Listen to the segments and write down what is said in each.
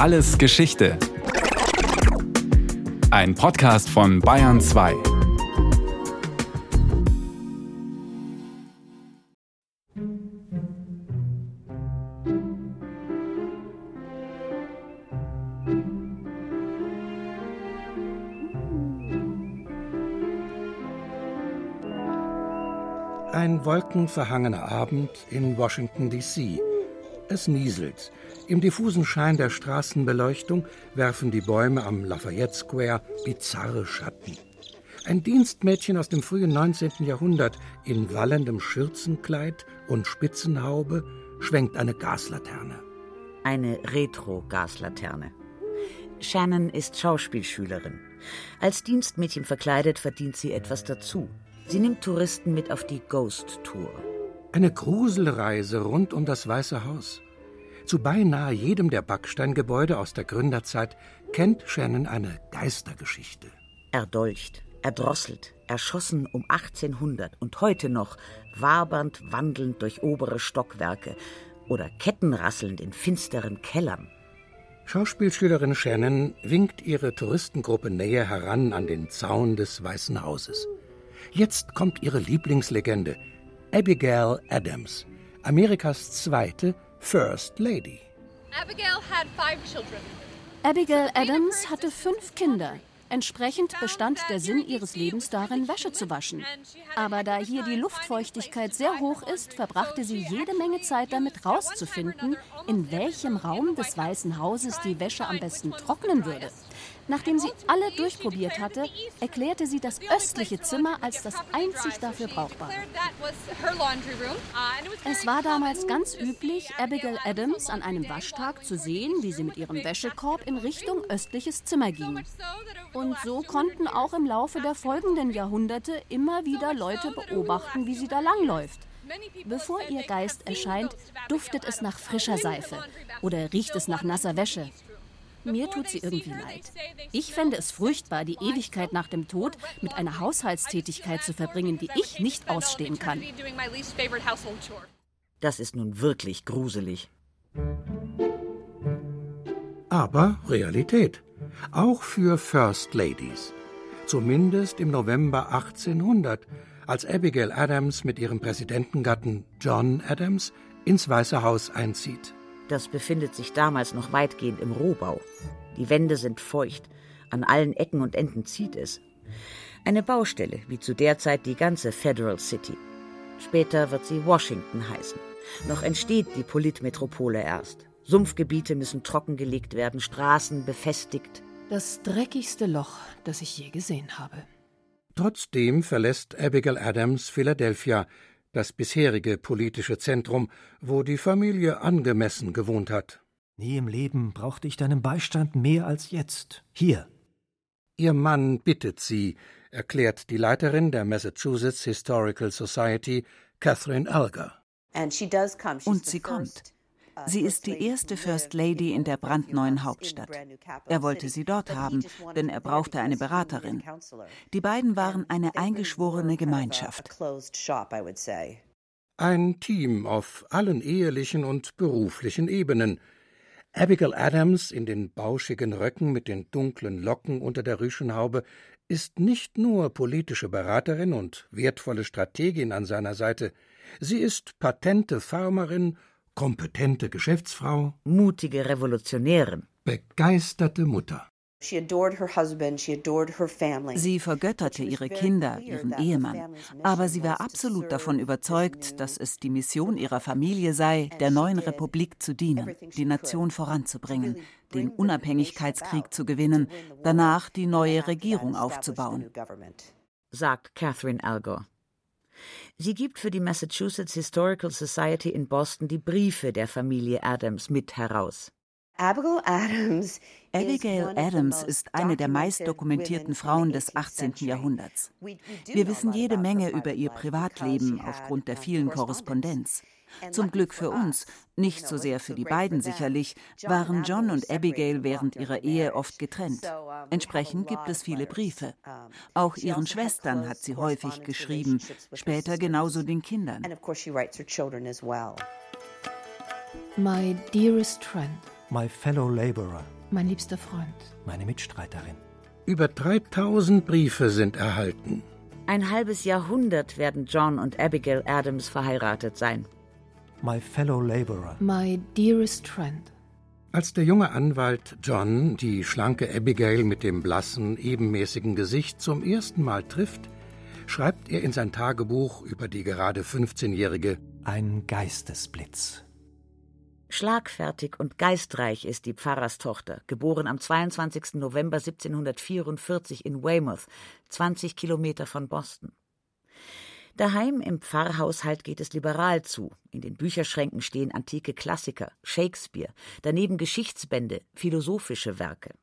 Alles Geschichte. Ein Podcast von Bayern 2. Ein wolkenverhangener Abend in Washington, D.C. Es nieselt. Im diffusen Schein der Straßenbeleuchtung werfen die Bäume am Lafayette Square bizarre Schatten. Ein Dienstmädchen aus dem frühen 19. Jahrhundert in wallendem Schürzenkleid und Spitzenhaube schwenkt eine Gaslaterne. Eine Retro-Gaslaterne. Shannon ist Schauspielschülerin. Als Dienstmädchen verkleidet verdient sie etwas dazu. Sie nimmt Touristen mit auf die Ghost Tour. Eine Gruselreise rund um das Weiße Haus. Zu beinahe jedem der Backsteingebäude aus der Gründerzeit kennt Shannon eine Geistergeschichte. Erdolcht, erdrosselt, erschossen um 1800 und heute noch, wabernd wandelnd durch obere Stockwerke oder kettenrasselnd in finsteren Kellern. Schauspielschülerin Shannon winkt ihre Touristengruppe näher heran an den Zaun des Weißen Hauses. Jetzt kommt ihre Lieblingslegende, Abigail Adams, Amerikas zweite First Lady. Abigail had five children. Abigail Adams hatte fünf Kinder. Entsprechend bestand der Sinn ihres Lebens darin, Wäsche zu waschen. Aber da hier die Luftfeuchtigkeit sehr hoch ist, verbrachte sie jede Menge Zeit damit, herauszufinden, in welchem Raum des Weißen Hauses die Wäsche am besten trocknen würde. Nachdem sie alle durchprobiert hatte, erklärte sie das östliche Zimmer als das einzig dafür brauchbare. Es war damals ganz üblich, Abigail Adams an einem Waschtag zu sehen, wie sie mit ihrem Wäschekorb in Richtung östliches Zimmer ging. Und so konnten auch im Laufe der folgenden Jahrhunderte immer wieder Leute beobachten, wie sie da langläuft. Bevor ihr Geist erscheint, duftet es nach frischer Seife oder riecht es nach nasser Wäsche. Mir tut sie irgendwie leid. Ich fände es furchtbar, die Ewigkeit nach dem Tod mit einer Haushaltstätigkeit zu verbringen, die ich nicht ausstehen kann. Das ist nun wirklich gruselig. Aber Realität. Auch für First Ladies. Zumindest im November 1800, als Abigail Adams mit ihrem Präsidentengatten John Adams ins Weiße Haus einzieht. Das befindet sich damals noch weitgehend im Rohbau. Die Wände sind feucht, an allen Ecken und Enden zieht es. Eine Baustelle, wie zu der Zeit die ganze Federal City. Später wird sie Washington heißen. Noch entsteht die Politmetropole erst. Sumpfgebiete müssen trockengelegt werden, Straßen befestigt. Das dreckigste Loch, das ich je gesehen habe. Trotzdem verlässt Abigail Adams Philadelphia, das bisherige politische Zentrum, wo die Familie angemessen gewohnt hat. Nie im Leben brauchte ich deinen Beistand mehr als jetzt. Hier. Ihr Mann bittet sie, erklärt die Leiterin der Massachusetts Historical Society, Catherine Alger. Und sie kommt. Sie ist die erste First Lady in der brandneuen Hauptstadt. Er wollte sie dort haben, denn er brauchte eine Beraterin. Die beiden waren eine eingeschworene Gemeinschaft. Ein Team auf allen ehelichen und beruflichen Ebenen. Abigail Adams in den bauschigen Röcken mit den dunklen Locken unter der Rüschenhaube ist nicht nur politische Beraterin und wertvolle Strategin an seiner Seite, sie ist patente Farmerin kompetente Geschäftsfrau, mutige Revolutionärin, begeisterte Mutter. Sie vergötterte ihre Kinder, ihren Ehemann, aber sie war absolut davon überzeugt, dass es die Mission ihrer Familie sei, der neuen Republik zu dienen, die Nation voranzubringen, den Unabhängigkeitskrieg zu gewinnen, danach die neue Regierung aufzubauen, sagt Catherine Algor. Sie gibt für die Massachusetts Historical Society in Boston die Briefe der Familie Adams mit heraus. Abigail Adams ist eine der meist dokumentierten Frauen des 18. Jahrhunderts. Wir wissen jede Menge über ihr Privatleben aufgrund der vielen Korrespondenz. Zum Glück für uns, nicht so sehr für die beiden sicherlich, waren John und Abigail während ihrer Ehe oft getrennt. Entsprechend gibt es viele Briefe. Auch ihren Schwestern hat sie häufig geschrieben, später genauso den Kindern. My dearest friend, My fellow laborer. Mein liebster Freund. Meine Mitstreiterin. Über 3000 Briefe sind erhalten. Ein halbes Jahrhundert werden John und Abigail Adams verheiratet sein. My fellow laborer. My dearest friend. Als der junge Anwalt John die schlanke Abigail mit dem blassen, ebenmäßigen Gesicht zum ersten Mal trifft, schreibt er in sein Tagebuch über die gerade 15-Jährige Ein Geistesblitz. Schlagfertig und geistreich ist die Pfarrerstochter, geboren am 22. November 1744 in Weymouth, 20 Kilometer von Boston. Daheim im Pfarrhaushalt geht es liberal zu. In den Bücherschränken stehen antike Klassiker, Shakespeare, daneben Geschichtsbände, philosophische Werke.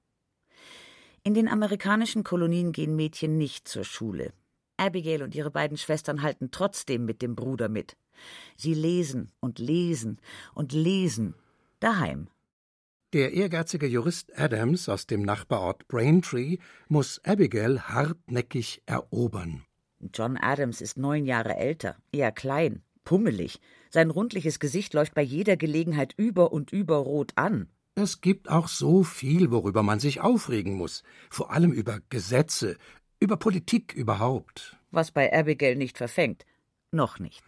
In den amerikanischen Kolonien gehen Mädchen nicht zur Schule. Abigail und ihre beiden Schwestern halten trotzdem mit dem Bruder mit. Sie lesen und lesen und lesen daheim. Der ehrgeizige Jurist Adams aus dem Nachbarort Braintree muss Abigail hartnäckig erobern. John Adams ist neun Jahre älter, eher klein, pummelig. Sein rundliches Gesicht läuft bei jeder Gelegenheit über und über rot an. Es gibt auch so viel, worüber man sich aufregen muss, vor allem über Gesetze, über Politik überhaupt. Was bei Abigail nicht verfängt. Noch nicht.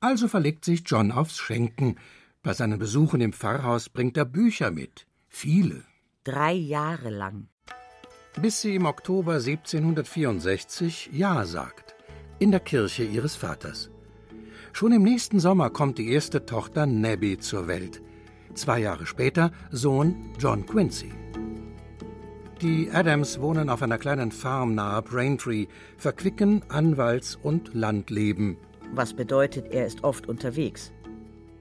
Also verlegt sich John aufs Schenken. Bei seinen Besuchen im Pfarrhaus bringt er Bücher mit. Viele. Drei Jahre lang. Bis sie im Oktober 1764 Ja sagt. In der Kirche ihres Vaters. Schon im nächsten Sommer kommt die erste Tochter Nabby zur Welt. Zwei Jahre später Sohn John Quincy. Die Adams wohnen auf einer kleinen Farm nahe Braintree, verquicken Anwalts- und Landleben. Was bedeutet, er ist oft unterwegs.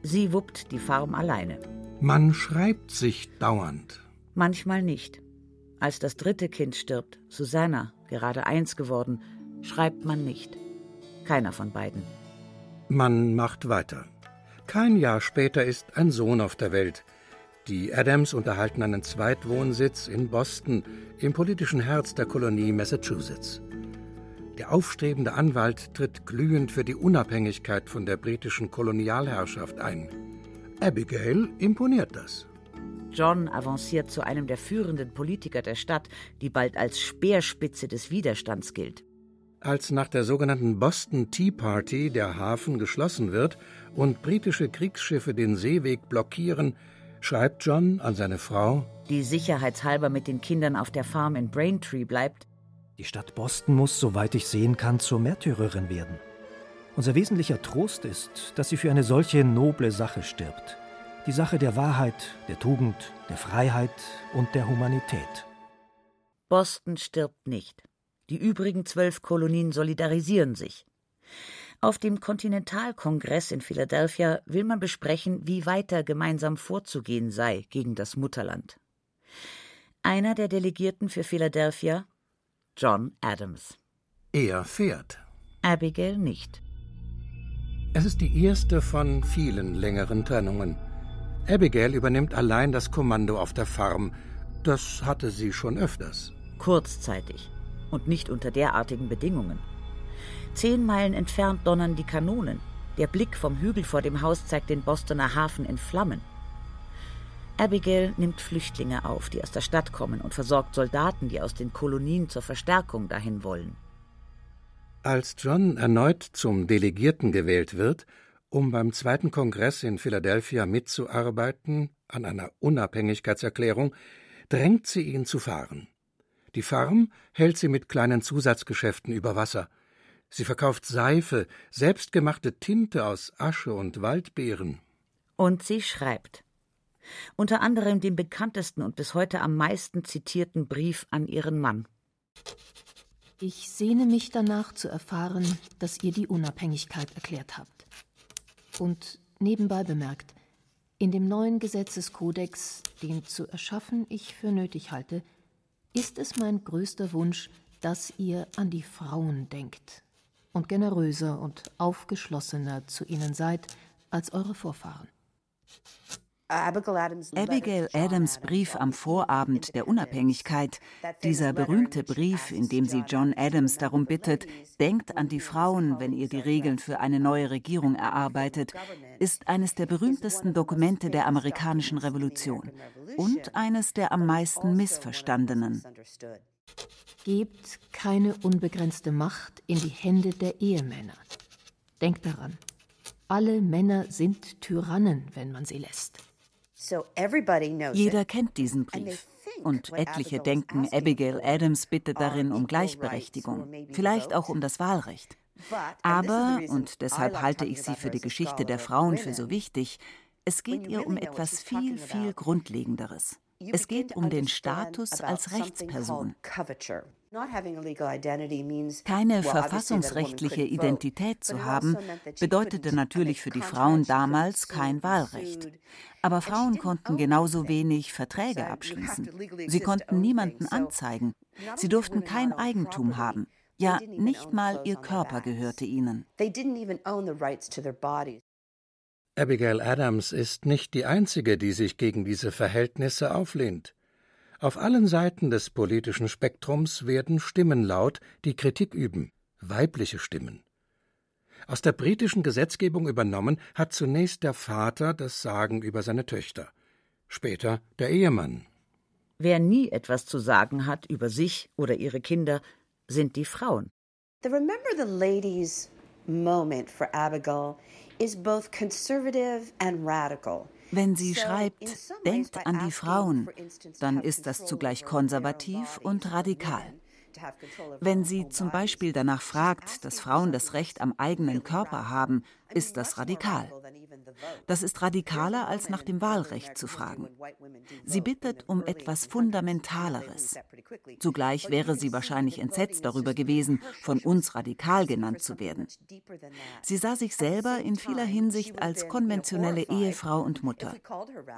Sie wuppt die Farm alleine. Man schreibt sich dauernd. Manchmal nicht. Als das dritte Kind stirbt, Susanna, gerade eins geworden, schreibt man nicht. Keiner von beiden. Man macht weiter. Kein Jahr später ist ein Sohn auf der Welt. Die Adams unterhalten einen Zweitwohnsitz in Boston, im politischen Herz der Kolonie Massachusetts. Der aufstrebende Anwalt tritt glühend für die Unabhängigkeit von der britischen Kolonialherrschaft ein. Abigail imponiert das. John avanciert zu einem der führenden Politiker der Stadt, die bald als Speerspitze des Widerstands gilt. Als nach der sogenannten Boston Tea Party der Hafen geschlossen wird und britische Kriegsschiffe den Seeweg blockieren, schreibt John an seine Frau, die sicherheitshalber mit den Kindern auf der Farm in Braintree bleibt. Die Stadt Boston muss, soweit ich sehen kann, zur Märtyrerin werden. Unser wesentlicher Trost ist, dass sie für eine solche noble Sache stirbt. Die Sache der Wahrheit, der Tugend, der Freiheit und der Humanität. Boston stirbt nicht. Die übrigen zwölf Kolonien solidarisieren sich. Auf dem Kontinentalkongress in Philadelphia will man besprechen, wie weiter gemeinsam vorzugehen sei gegen das Mutterland. Einer der Delegierten für Philadelphia, John Adams. Er fährt. Abigail nicht. Es ist die erste von vielen längeren Trennungen. Abigail übernimmt allein das Kommando auf der Farm. Das hatte sie schon öfters. Kurzzeitig und nicht unter derartigen Bedingungen. Zehn Meilen entfernt donnern die Kanonen. Der Blick vom Hügel vor dem Haus zeigt den Bostoner Hafen in Flammen. Abigail nimmt Flüchtlinge auf, die aus der Stadt kommen, und versorgt Soldaten, die aus den Kolonien zur Verstärkung dahin wollen. Als John erneut zum Delegierten gewählt wird, um beim zweiten Kongress in Philadelphia mitzuarbeiten an einer Unabhängigkeitserklärung, drängt sie ihn zu fahren. Die Farm hält sie mit kleinen Zusatzgeschäften über Wasser. Sie verkauft Seife, selbstgemachte Tinte aus Asche und Waldbeeren. Und sie schreibt. Unter anderem den bekanntesten und bis heute am meisten zitierten Brief an ihren Mann. Ich sehne mich danach zu erfahren, dass ihr die Unabhängigkeit erklärt habt. Und nebenbei bemerkt, in dem neuen Gesetzeskodex, den zu erschaffen ich für nötig halte, ist es mein größter Wunsch, dass ihr an die Frauen denkt und generöser und aufgeschlossener zu ihnen seid als eure Vorfahren. Abigail Adams Brief am Vorabend der Unabhängigkeit, dieser berühmte Brief, in dem sie John Adams darum bittet, denkt an die Frauen, wenn ihr die Regeln für eine neue Regierung erarbeitet, ist eines der berühmtesten Dokumente der amerikanischen Revolution und eines der am meisten missverstandenen. Gebt keine unbegrenzte Macht in die Hände der Ehemänner. Denkt daran, alle Männer sind Tyrannen, wenn man sie lässt. Jeder kennt diesen Brief. Und etliche denken, Abigail Adams bittet darin um Gleichberechtigung, vielleicht auch um das Wahlrecht. Aber, und deshalb halte ich sie für die Geschichte der Frauen für so wichtig, es geht ihr um etwas viel, viel Grundlegenderes. Es geht um den Status als Rechtsperson. Keine verfassungsrechtliche Identität zu haben, bedeutete natürlich für die Frauen damals kein Wahlrecht. Aber Frauen konnten genauso wenig Verträge abschließen. Sie konnten niemanden anzeigen. Sie durften kein Eigentum haben. Ja, nicht mal ihr Körper gehörte ihnen. Abigail Adams ist nicht die einzige, die sich gegen diese Verhältnisse auflehnt. Auf allen Seiten des politischen Spektrums werden Stimmen laut, die Kritik üben, weibliche Stimmen. Aus der britischen Gesetzgebung übernommen hat zunächst der Vater das Sagen über seine Töchter, später der Ehemann. Wer nie etwas zu sagen hat über sich oder ihre Kinder, sind die Frauen. The Remember the Ladies moment for Abigail is both conservative and radical. Wenn sie schreibt, denkt an die Frauen, dann ist das zugleich konservativ und radikal. Wenn sie zum Beispiel danach fragt, dass Frauen das Recht am eigenen Körper haben, ist das radikal. Das ist radikaler, als nach dem Wahlrecht zu fragen. Sie bittet um etwas Fundamentaleres. Zugleich wäre sie wahrscheinlich entsetzt darüber gewesen, von uns radikal genannt zu werden. Sie sah sich selber in vieler Hinsicht als konventionelle Ehefrau und Mutter.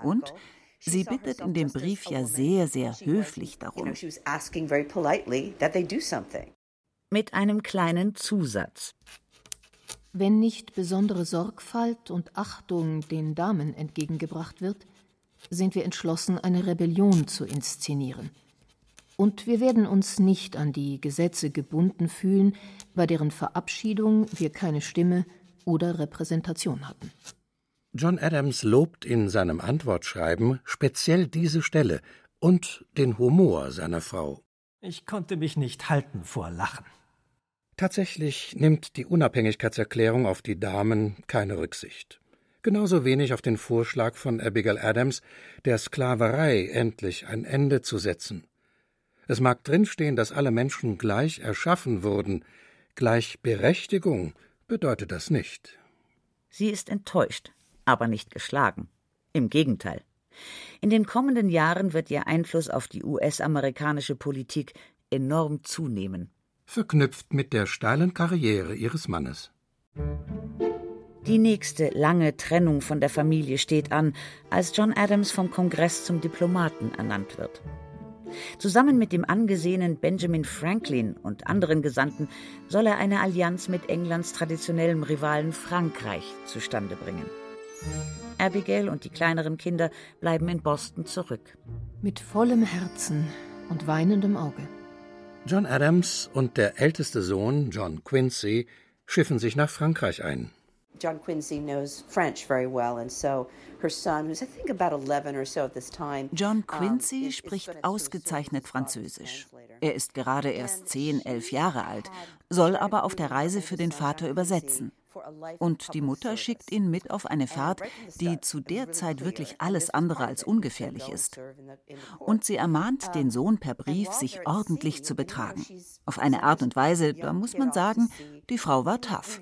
Und Sie bittet in dem Brief ja sehr, sehr höflich darum. Mit einem kleinen Zusatz. Wenn nicht besondere Sorgfalt und Achtung den Damen entgegengebracht wird, sind wir entschlossen, eine Rebellion zu inszenieren. Und wir werden uns nicht an die Gesetze gebunden fühlen, bei deren Verabschiedung wir keine Stimme oder Repräsentation hatten. John Adams lobt in seinem Antwortschreiben speziell diese Stelle und den Humor seiner Frau. Ich konnte mich nicht halten vor Lachen. Tatsächlich nimmt die Unabhängigkeitserklärung auf die Damen keine Rücksicht. Genauso wenig auf den Vorschlag von Abigail Adams, der Sklaverei endlich ein Ende zu setzen. Es mag drinstehen, dass alle Menschen gleich erschaffen wurden. Gleichberechtigung bedeutet das nicht. Sie ist enttäuscht, aber nicht geschlagen. Im Gegenteil. In den kommenden Jahren wird ihr Einfluss auf die US-amerikanische Politik enorm zunehmen verknüpft mit der steilen Karriere ihres Mannes. Die nächste lange Trennung von der Familie steht an, als John Adams vom Kongress zum Diplomaten ernannt wird. Zusammen mit dem angesehenen Benjamin Franklin und anderen Gesandten soll er eine Allianz mit Englands traditionellem Rivalen Frankreich zustande bringen. Abigail und die kleineren Kinder bleiben in Boston zurück. Mit vollem Herzen und weinendem Auge. John Adams und der älteste Sohn, John Quincy, schiffen sich nach Frankreich ein. John Quincy knows French very well, and so her son, who's I think about 11 or so at this time. John Quincy spricht ausgezeichnet Französisch. Er ist gerade erst 10, 11 Jahre alt, soll aber auf der Reise für den Vater übersetzen. Und die Mutter schickt ihn mit auf eine Fahrt, die zu der Zeit wirklich alles andere als ungefährlich ist. Und sie ermahnt den Sohn per Brief, sich ordentlich zu betragen. Auf eine Art und Weise, da muss man sagen, die Frau war tough.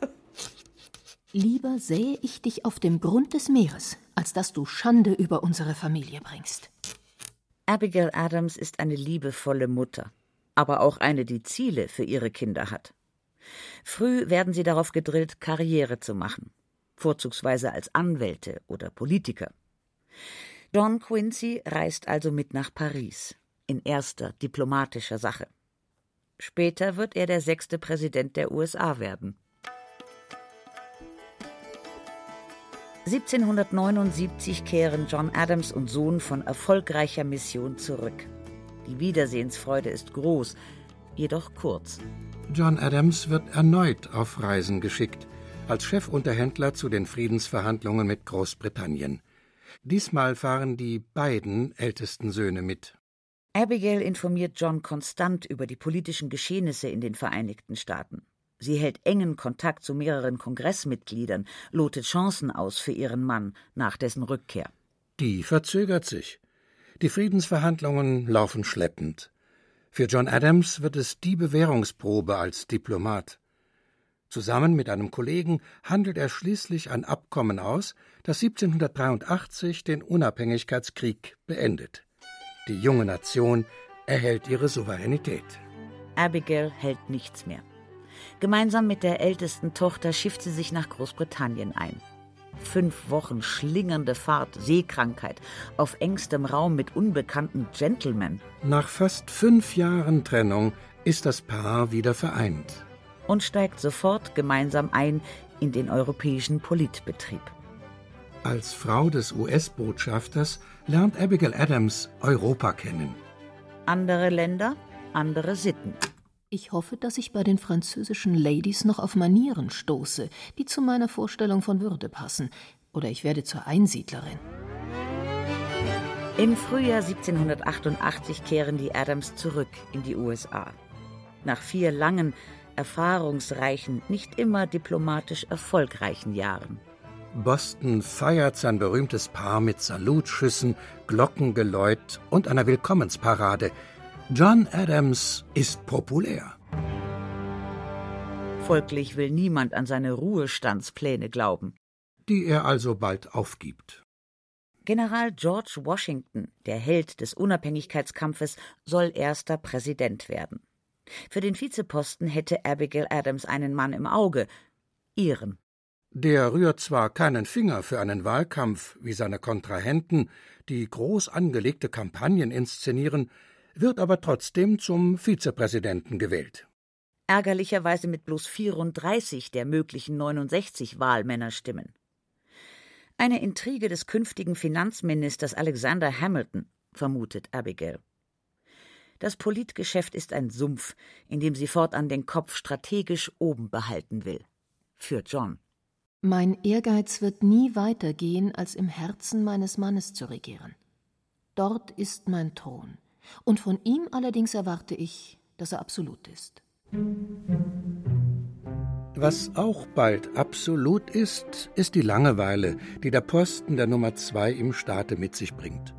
Lieber sähe ich dich auf dem Grund des Meeres, als dass du Schande über unsere Familie bringst. Abigail Adams ist eine liebevolle Mutter, aber auch eine, die Ziele für ihre Kinder hat. Früh werden sie darauf gedrillt, Karriere zu machen, vorzugsweise als Anwälte oder Politiker. John Quincy reist also mit nach Paris, in erster diplomatischer Sache. Später wird er der sechste Präsident der USA werden. 1779 kehren John Adams und Sohn von erfolgreicher Mission zurück. Die Wiedersehensfreude ist groß, jedoch kurz. John Adams wird erneut auf Reisen geschickt, als Chefunterhändler zu den Friedensverhandlungen mit Großbritannien. Diesmal fahren die beiden ältesten Söhne mit. Abigail informiert John konstant über die politischen Geschehnisse in den Vereinigten Staaten. Sie hält engen Kontakt zu mehreren Kongressmitgliedern, lotet Chancen aus für ihren Mann nach dessen Rückkehr. Die verzögert sich. Die Friedensverhandlungen laufen schleppend. Für John Adams wird es die Bewährungsprobe als Diplomat. Zusammen mit einem Kollegen handelt er schließlich ein Abkommen aus, das 1783 den Unabhängigkeitskrieg beendet. Die junge Nation erhält ihre Souveränität. Abigail hält nichts mehr. Gemeinsam mit der ältesten Tochter schifft sie sich nach Großbritannien ein. Fünf Wochen schlingernde Fahrt, Seekrankheit, auf engstem Raum mit unbekannten Gentlemen. Nach fast fünf Jahren Trennung ist das Paar wieder vereint. Und steigt sofort gemeinsam ein in den europäischen Politbetrieb. Als Frau des US-Botschafters lernt Abigail Adams Europa kennen. Andere Länder, andere Sitten. Ich hoffe, dass ich bei den französischen Ladies noch auf Manieren stoße, die zu meiner Vorstellung von Würde passen. Oder ich werde zur Einsiedlerin. Im Frühjahr 1788 kehren die Adams zurück in die USA. Nach vier langen, erfahrungsreichen, nicht immer diplomatisch erfolgreichen Jahren. Boston feiert sein berühmtes Paar mit Salutschüssen, Glockengeläut und einer Willkommensparade – John Adams ist populär. Folglich will niemand an seine Ruhestandspläne glauben. Die er also bald aufgibt. General George Washington, der Held des Unabhängigkeitskampfes, soll erster Präsident werden. Für den Vizeposten hätte Abigail Adams einen Mann im Auge, ihren. Der rührt zwar keinen Finger für einen Wahlkampf wie seine Kontrahenten, die groß angelegte Kampagnen inszenieren, wird aber trotzdem zum Vizepräsidenten gewählt. Ärgerlicherweise mit bloß 34 der möglichen 69 Wahlmännerstimmen. Eine Intrige des künftigen Finanzministers Alexander Hamilton, vermutet Abigail. Das Politgeschäft ist ein Sumpf, in dem sie fortan den Kopf strategisch oben behalten will. Für John. Mein Ehrgeiz wird nie weitergehen, als im Herzen meines Mannes zu regieren. Dort ist mein Thron und von ihm allerdings erwarte ich, dass er absolut ist. Was auch bald absolut ist, ist die Langeweile, die der Posten der Nummer zwei im Staate mit sich bringt.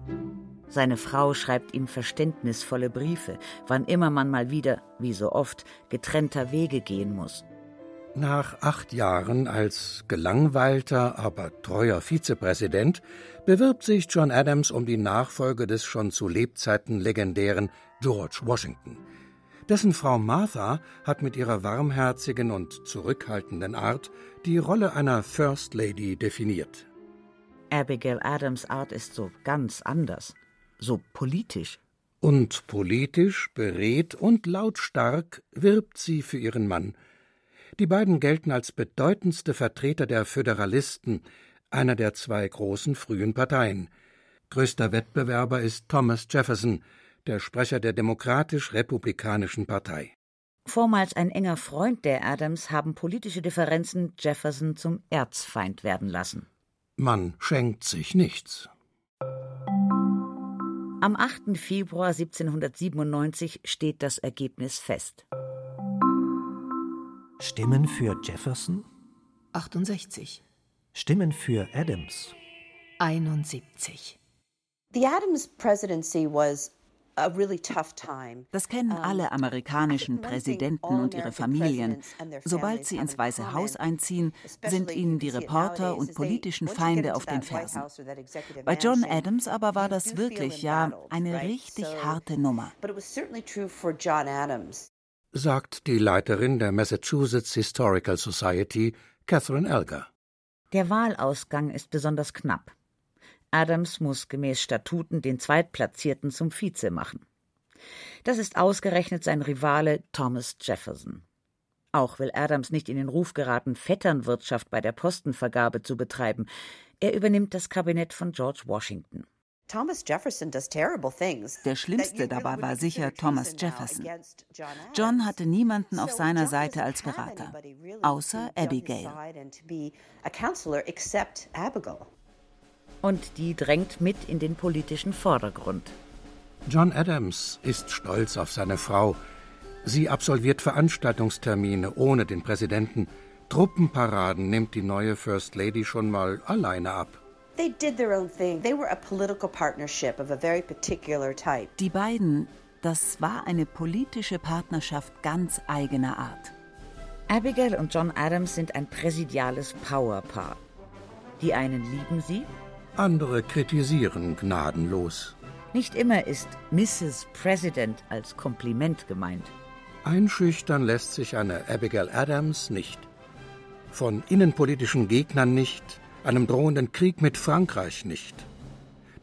Seine Frau schreibt ihm verständnisvolle Briefe, wann immer man mal wieder, wie so oft, getrennter Wege gehen muss. Nach acht Jahren als gelangweilter, aber treuer Vizepräsident bewirbt sich John Adams um die Nachfolge des schon zu Lebzeiten legendären George Washington. Dessen Frau Martha hat mit ihrer warmherzigen und zurückhaltenden Art die Rolle einer First Lady definiert. Abigail Adams Art ist so ganz anders, so politisch. Und politisch, beredt und lautstark wirbt sie für ihren Mann – die beiden gelten als bedeutendste Vertreter der Föderalisten, einer der zwei großen frühen Parteien. Größter Wettbewerber ist Thomas Jefferson, der Sprecher der Demokratisch-Republikanischen Partei. Vormals ein enger Freund der Adams haben politische Differenzen Jefferson zum Erzfeind werden lassen. Man schenkt sich nichts. Am 8. Februar 1797 steht das Ergebnis fest. Stimmen für Jefferson? 68. Stimmen für Adams? 71. The Adams presidency was das kennen alle amerikanischen Präsidenten und ihre Familien. Sobald sie ins Weiße Haus einziehen, sind ihnen die Reporter und politischen Feinde auf den Fersen. Bei John Adams aber war das wirklich ja eine richtig harte Nummer sagt die Leiterin der Massachusetts Historical Society, Catherine Elger. Der Wahlausgang ist besonders knapp. Adams muss gemäß Statuten den Zweitplatzierten zum Vize machen. Das ist ausgerechnet sein Rivale Thomas Jefferson. Auch will Adams nicht in den Ruf geraten, Vetternwirtschaft bei der Postenvergabe zu betreiben. Er übernimmt das Kabinett von George Washington. Der schlimmste dabei war sicher Thomas Jefferson. John hatte niemanden auf seiner Seite als Berater, außer Abigail. Und die drängt mit in den politischen Vordergrund. John Adams ist stolz auf seine Frau. Sie absolviert Veranstaltungstermine ohne den Präsidenten. Truppenparaden nimmt die neue First Lady schon mal alleine ab. Die beiden, das war eine politische Partnerschaft ganz eigener Art. Abigail und John Adams sind ein präsidiales Powerpaar. Die einen lieben sie, andere kritisieren gnadenlos. Nicht immer ist Mrs. President als Kompliment gemeint. Einschüchtern lässt sich eine Abigail Adams nicht. Von innenpolitischen Gegnern nicht, einem drohenden Krieg mit Frankreich nicht.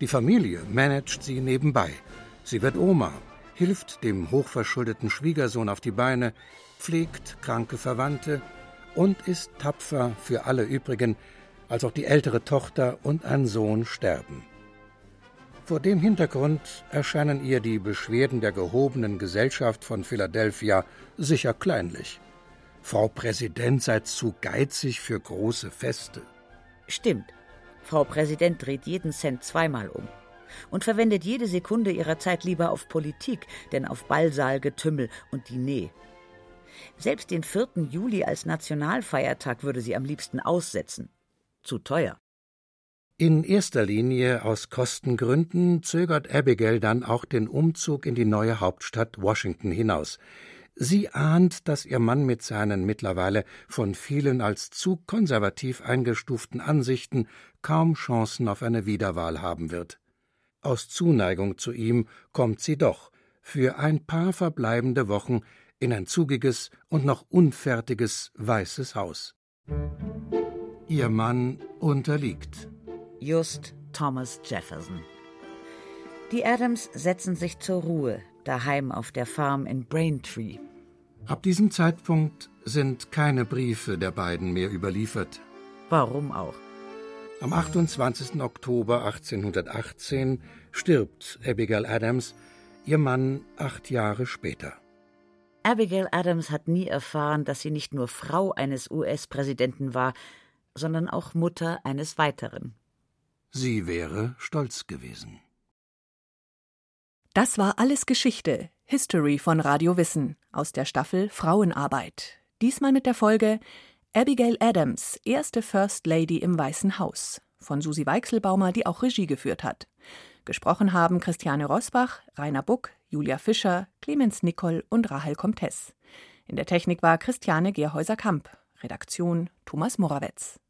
Die Familie managt sie nebenbei. Sie wird Oma, hilft dem hochverschuldeten Schwiegersohn auf die Beine, pflegt kranke Verwandte und ist tapfer für alle übrigen, als auch die ältere Tochter und ein Sohn sterben. Vor dem Hintergrund erscheinen ihr die Beschwerden der gehobenen Gesellschaft von Philadelphia sicher kleinlich. Frau Präsident sei zu geizig für große Feste. Stimmt. Frau Präsident dreht jeden Cent zweimal um und verwendet jede Sekunde ihrer Zeit lieber auf Politik, denn auf Ballsaalgetümmel und Diner. Selbst den 4. Juli als Nationalfeiertag würde sie am liebsten aussetzen. Zu teuer. In erster Linie aus Kostengründen zögert Abigail dann auch den Umzug in die neue Hauptstadt Washington hinaus. Sie ahnt, dass ihr Mann mit seinen mittlerweile von vielen als zu konservativ eingestuften Ansichten kaum Chancen auf eine Wiederwahl haben wird. Aus Zuneigung zu ihm kommt sie doch für ein paar verbleibende Wochen in ein zugiges und noch unfertiges Weißes Haus. Ihr Mann unterliegt. Just Thomas Jefferson. Die Adams setzen sich zur Ruhe, daheim auf der Farm in Braintree. Ab diesem Zeitpunkt sind keine Briefe der beiden mehr überliefert. Warum auch? Am 28. Oktober 1818 stirbt Abigail Adams, ihr Mann acht Jahre später. Abigail Adams hat nie erfahren, dass sie nicht nur Frau eines US-Präsidenten war, sondern auch Mutter eines weiteren. Sie wäre stolz gewesen. Das war alles Geschichte, History von Radio Wissen aus der Staffel Frauenarbeit. Diesmal mit der Folge Abigail Adams, erste First Lady im Weißen Haus von Susi Weichselbaumer, die auch Regie geführt hat. Gesprochen haben Christiane Rosbach, Rainer Buck, Julia Fischer, Clemens Nicol und Rahel Comtes. In der Technik war Christiane Gerhäuser-Kamp. Redaktion Thomas Morawetz.